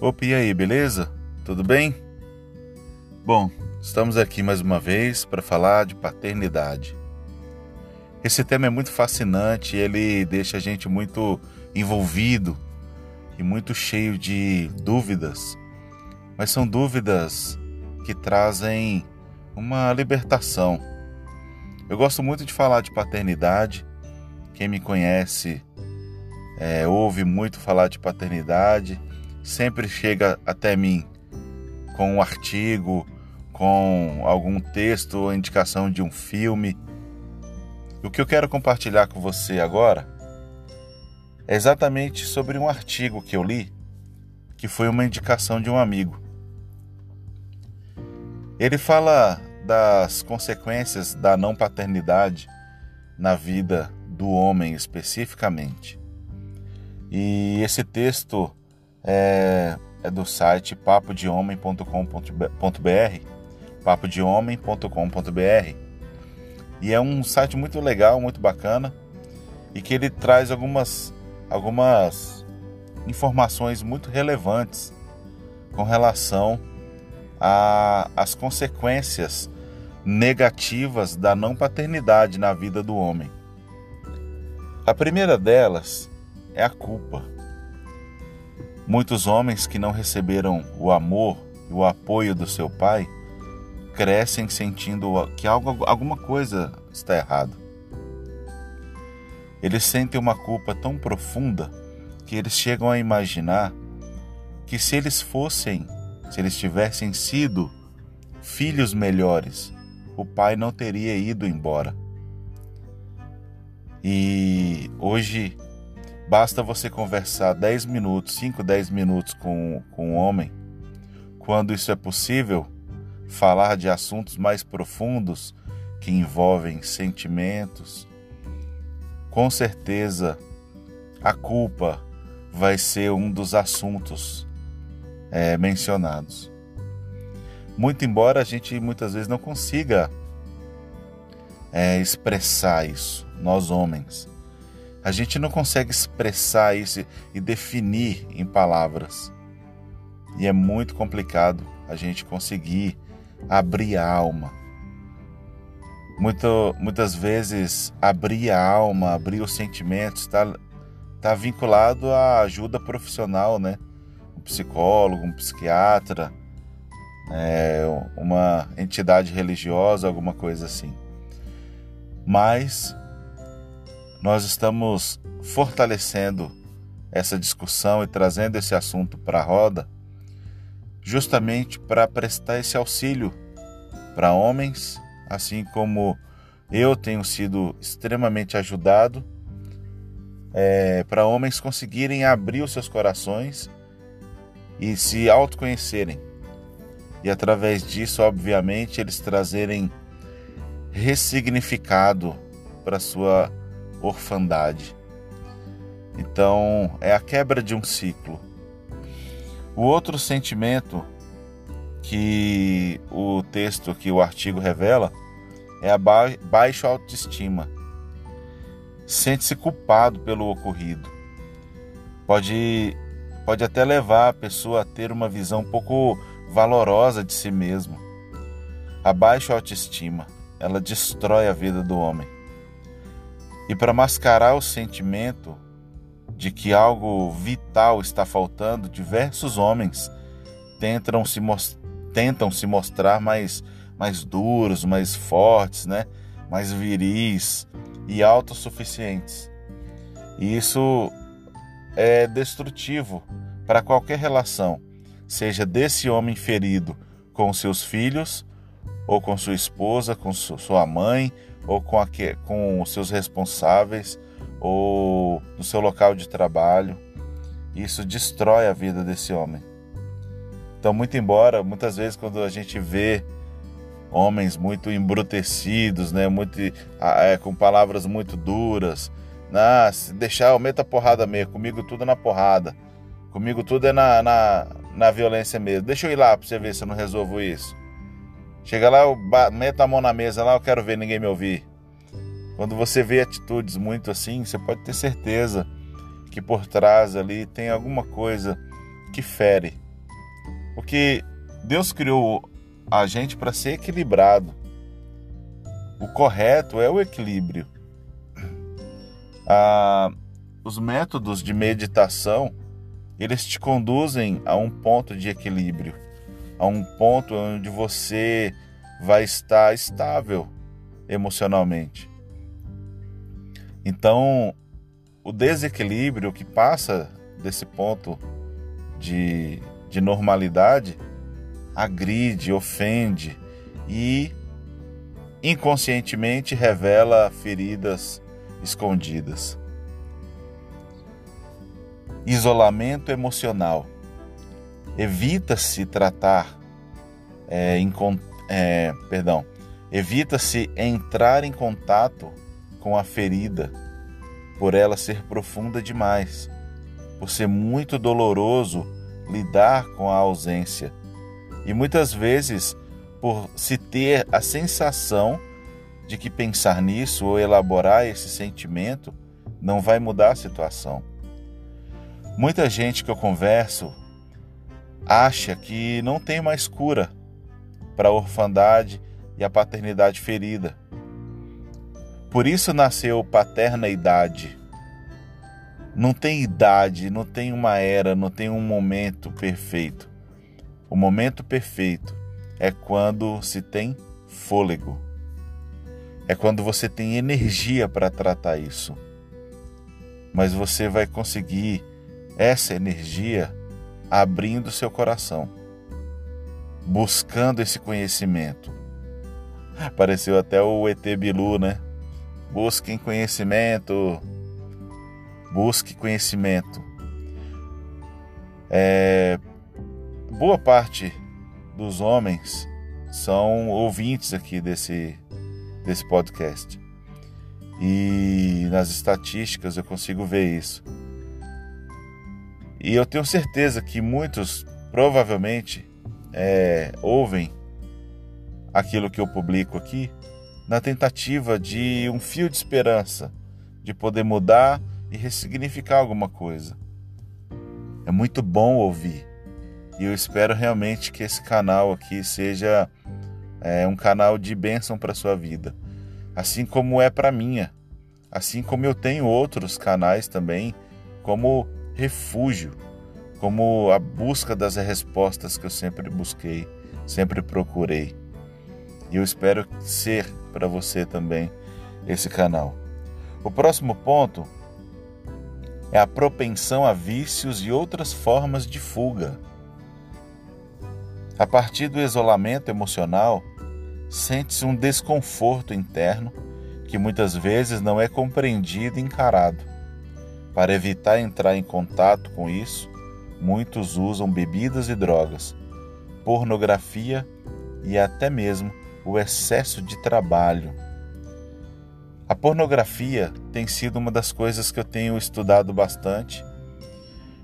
Opa, e aí, beleza? Tudo bem? Bom, estamos aqui mais uma vez para falar de paternidade. Esse tema é muito fascinante, ele deixa a gente muito envolvido e muito cheio de dúvidas, mas são dúvidas que trazem uma libertação. Eu gosto muito de falar de paternidade. Quem me conhece é, ouve muito falar de paternidade sempre chega até mim com um artigo, com algum texto ou indicação de um filme. O que eu quero compartilhar com você agora é exatamente sobre um artigo que eu li, que foi uma indicação de um amigo. Ele fala das consequências da não paternidade na vida do homem especificamente. E esse texto é, é do site papodehomem.com.br, papodehomem.com.br, e é um site muito legal, muito bacana, e que ele traz algumas, algumas informações muito relevantes com relação às consequências negativas da não paternidade na vida do homem. A primeira delas é a culpa. Muitos homens que não receberam o amor e o apoio do seu pai crescem sentindo que algo, alguma coisa está errado. Eles sentem uma culpa tão profunda que eles chegam a imaginar que se eles fossem, se eles tivessem sido filhos melhores, o pai não teria ido embora. E hoje Basta você conversar 10 minutos, 5, 10 minutos com, com um homem. Quando isso é possível, falar de assuntos mais profundos que envolvem sentimentos. Com certeza, a culpa vai ser um dos assuntos é, mencionados. Muito embora a gente muitas vezes não consiga é, expressar isso, nós homens. A gente não consegue expressar isso e definir em palavras. E é muito complicado a gente conseguir abrir a alma. Muito, muitas vezes, abrir a alma, abrir os sentimentos, está tá vinculado à ajuda profissional, né? Um psicólogo, um psiquiatra, é, uma entidade religiosa, alguma coisa assim. Mas nós estamos fortalecendo essa discussão e trazendo esse assunto para a roda, justamente para prestar esse auxílio para homens, assim como eu tenho sido extremamente ajudado, é, para homens conseguirem abrir os seus corações e se autoconhecerem. E através disso, obviamente, eles trazerem ressignificado para sua orfandade. Então, é a quebra de um ciclo. O outro sentimento que o texto, que o artigo revela, é a ba baixa autoestima. Sente-se culpado pelo ocorrido. Pode, pode até levar a pessoa a ter uma visão um pouco valorosa de si mesmo. A baixa autoestima, ela destrói a vida do homem. E para mascarar o sentimento de que algo vital está faltando, diversos homens tentam se, tentam se mostrar mais, mais duros, mais fortes, né? mais viris e autossuficientes. E isso é destrutivo para qualquer relação, seja desse homem ferido com seus filhos, ou com sua esposa, com sua mãe, ou com, a, com os seus responsáveis, ou no seu local de trabalho. Isso destrói a vida desse homem. Então, muito embora, muitas vezes, quando a gente vê homens muito embrutecidos, né, muito, é, com palavras muito duras, ah, se deixar, aumenta a porrada mesmo, comigo tudo é na porrada, comigo tudo é na, na, na violência mesmo. Deixa eu ir lá para você ver se eu não resolvo isso. Chega lá, eu meto a mão na mesa lá, eu quero ver ninguém me ouvir. Quando você vê atitudes muito assim, você pode ter certeza que por trás ali tem alguma coisa que fere Porque Deus criou a gente para ser equilibrado. O correto é o equilíbrio. Ah, os métodos de meditação eles te conduzem a um ponto de equilíbrio, a um ponto onde você vai estar estável emocionalmente. Então, o desequilíbrio que passa desse ponto de, de normalidade agride, ofende e inconscientemente revela feridas escondidas. Isolamento emocional. Evita-se tratar, é, em, é, perdão, evita-se entrar em contato com a ferida, por ela ser profunda demais, por ser muito doloroso lidar com a ausência e muitas vezes por se ter a sensação de que pensar nisso ou elaborar esse sentimento não vai mudar a situação. Muita gente que eu converso acha que não tem mais cura para a orfandade e a paternidade ferida. Por isso nasceu paterna idade. Não tem idade, não tem uma era, não tem um momento perfeito. O momento perfeito é quando se tem fôlego. É quando você tem energia para tratar isso. Mas você vai conseguir essa energia abrindo seu coração, buscando esse conhecimento. Apareceu até o ET Bilu, né? Busquem conhecimento. Busque conhecimento. É, boa parte dos homens são ouvintes aqui desse, desse podcast. E nas estatísticas eu consigo ver isso. E eu tenho certeza que muitos provavelmente é, ouvem aquilo que eu publico aqui na tentativa de um fio de esperança, de poder mudar e ressignificar alguma coisa. É muito bom ouvir. E eu espero realmente que esse canal aqui seja é, um canal de bênção para sua vida, assim como é para minha, assim como eu tenho outros canais também, como refúgio, como a busca das respostas que eu sempre busquei, sempre procurei. E eu espero ser para você também esse canal. O próximo ponto é a propensão a vícios e outras formas de fuga. A partir do isolamento emocional, sente-se um desconforto interno que muitas vezes não é compreendido e encarado. Para evitar entrar em contato com isso, muitos usam bebidas e drogas, pornografia e até mesmo o excesso de trabalho. A pornografia tem sido uma das coisas que eu tenho estudado bastante.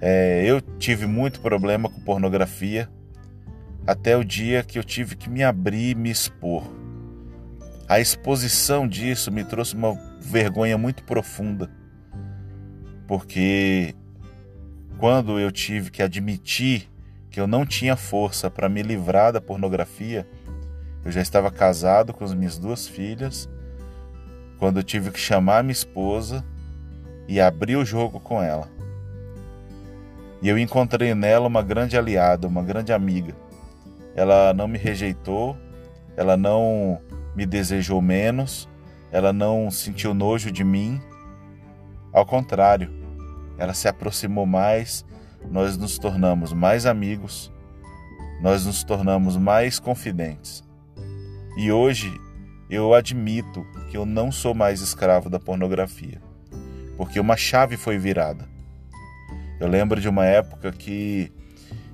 É, eu tive muito problema com pornografia até o dia que eu tive que me abrir e me expor. A exposição disso me trouxe uma vergonha muito profunda, porque quando eu tive que admitir que eu não tinha força para me livrar da pornografia, eu já estava casado com as minhas duas filhas, quando eu tive que chamar minha esposa e abrir o jogo com ela. E eu encontrei nela uma grande aliada, uma grande amiga ela não me rejeitou, ela não me desejou menos, ela não sentiu nojo de mim. Ao contrário, ela se aproximou mais, nós nos tornamos mais amigos, nós nos tornamos mais confidentes. E hoje eu admito que eu não sou mais escravo da pornografia, porque uma chave foi virada. Eu lembro de uma época que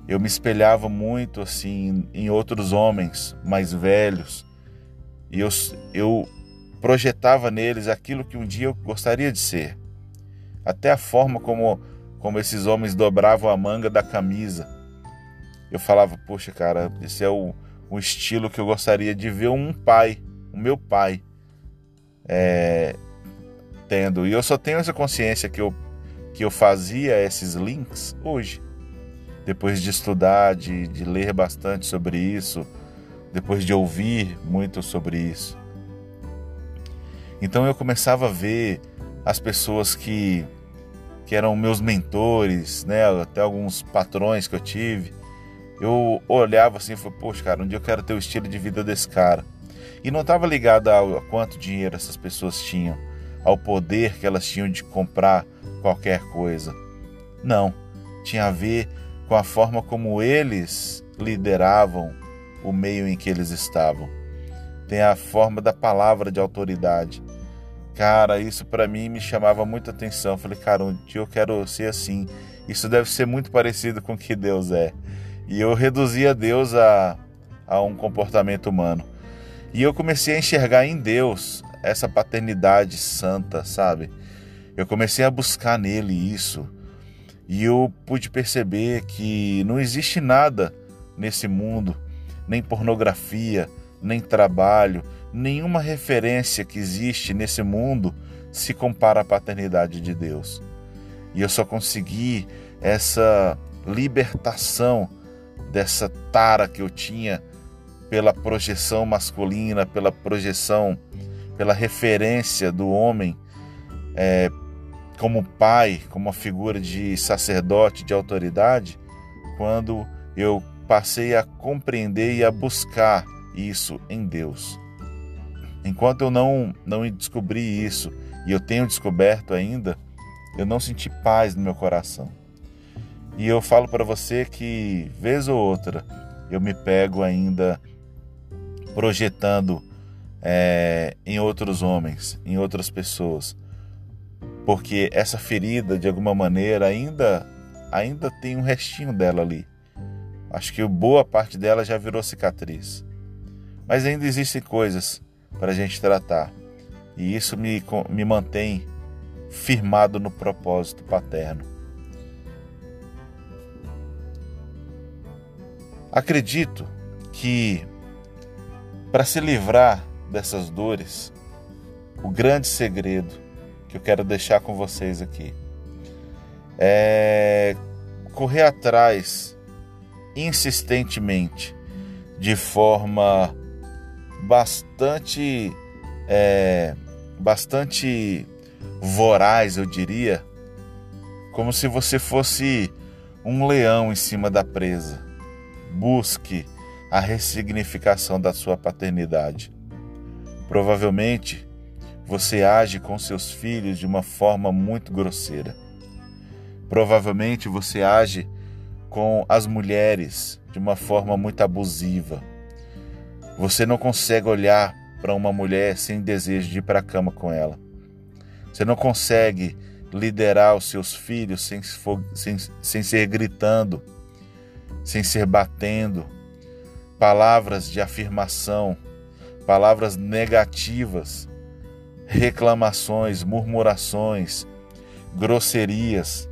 eu me espelhava muito assim em outros homens mais velhos e eu, eu projetava neles aquilo que um dia eu gostaria de ser. Até a forma como, como esses homens dobravam a manga da camisa. Eu falava, poxa, cara, esse é o, o estilo que eu gostaria de ver um pai, o meu pai, é, tendo. E eu só tenho essa consciência que eu, que eu fazia esses links hoje depois de estudar, de, de ler bastante sobre isso, depois de ouvir muito sobre isso. Então eu começava a ver as pessoas que, que eram meus mentores, né, até alguns patrões que eu tive. Eu olhava assim e falei, poxa, cara, um dia eu quero ter o estilo de vida desse cara. E não estava ligado a quanto dinheiro essas pessoas tinham, ao poder que elas tinham de comprar qualquer coisa. Não, tinha a ver com a forma como eles lideravam o meio em que eles estavam. Tem a forma da palavra de autoridade. Cara, isso para mim me chamava muita atenção. falei, cara, um dia eu quero ser assim. Isso deve ser muito parecido com o que Deus é. E eu reduzia Deus a, a um comportamento humano. E eu comecei a enxergar em Deus essa paternidade santa, sabe? Eu comecei a buscar nele isso. E eu pude perceber que não existe nada nesse mundo, nem pornografia, nem trabalho, nenhuma referência que existe nesse mundo se compara à paternidade de Deus. E eu só consegui essa libertação dessa tara que eu tinha pela projeção masculina, pela projeção, pela referência do homem é, como pai, como uma figura de sacerdote, de autoridade, quando eu passei a compreender e a buscar isso em Deus. Enquanto eu não não descobri isso e eu tenho descoberto ainda, eu não senti paz no meu coração. E eu falo para você que vez ou outra eu me pego ainda projetando é, em outros homens, em outras pessoas, porque essa ferida de alguma maneira ainda ainda tem um restinho dela ali. Acho que boa parte dela já virou cicatriz. Mas ainda existem coisas para a gente tratar. E isso me, me mantém firmado no propósito paterno. Acredito que para se livrar dessas dores, o grande segredo que eu quero deixar com vocês aqui. É correr atrás insistentemente, de forma bastante, é, bastante voraz, eu diria, como se você fosse um leão em cima da presa. Busque a ressignificação da sua paternidade. Provavelmente você age com seus filhos de uma forma muito grosseira. Provavelmente você age com as mulheres de uma forma muito abusiva. Você não consegue olhar para uma mulher sem desejo de ir para a cama com ela. Você não consegue liderar os seus filhos sem, sem, sem ser gritando, sem ser batendo. Palavras de afirmação, palavras negativas reclamações, murmurações, grosserias.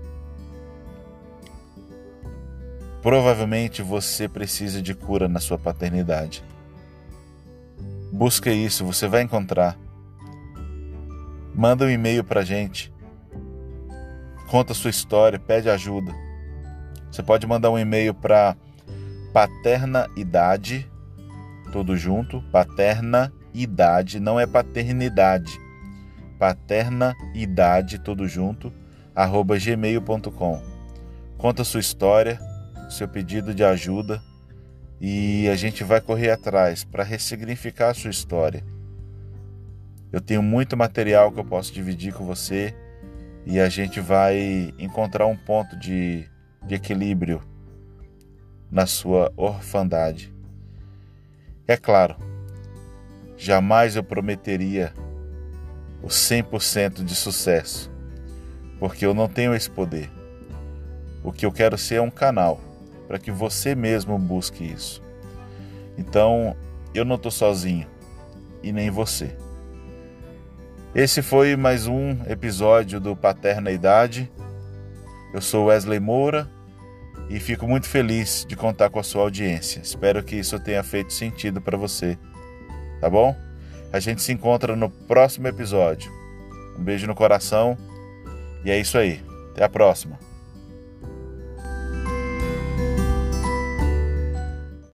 Provavelmente você precisa de cura na sua paternidade. Busca isso, você vai encontrar. Manda um e-mail para a gente. Conta a sua história, pede ajuda. Você pode mandar um e-mail para paternaidade, tudo junto, paterna idade, não é paternidade. Paterna idade, tudo junto, arroba gmail.com. Conta sua história, seu pedido de ajuda e a gente vai correr atrás para ressignificar a sua história. Eu tenho muito material que eu posso dividir com você e a gente vai encontrar um ponto de, de equilíbrio na sua orfandade. É claro, jamais eu prometeria o 100% de sucesso, porque eu não tenho esse poder. O que eu quero ser é um canal para que você mesmo busque isso. Então, eu não estou sozinho e nem você. Esse foi mais um episódio do Paterna Idade. Eu sou Wesley Moura e fico muito feliz de contar com a sua audiência. Espero que isso tenha feito sentido para você tá bom? A gente se encontra no próximo episódio. Um beijo no coração e é isso aí. Até a próxima.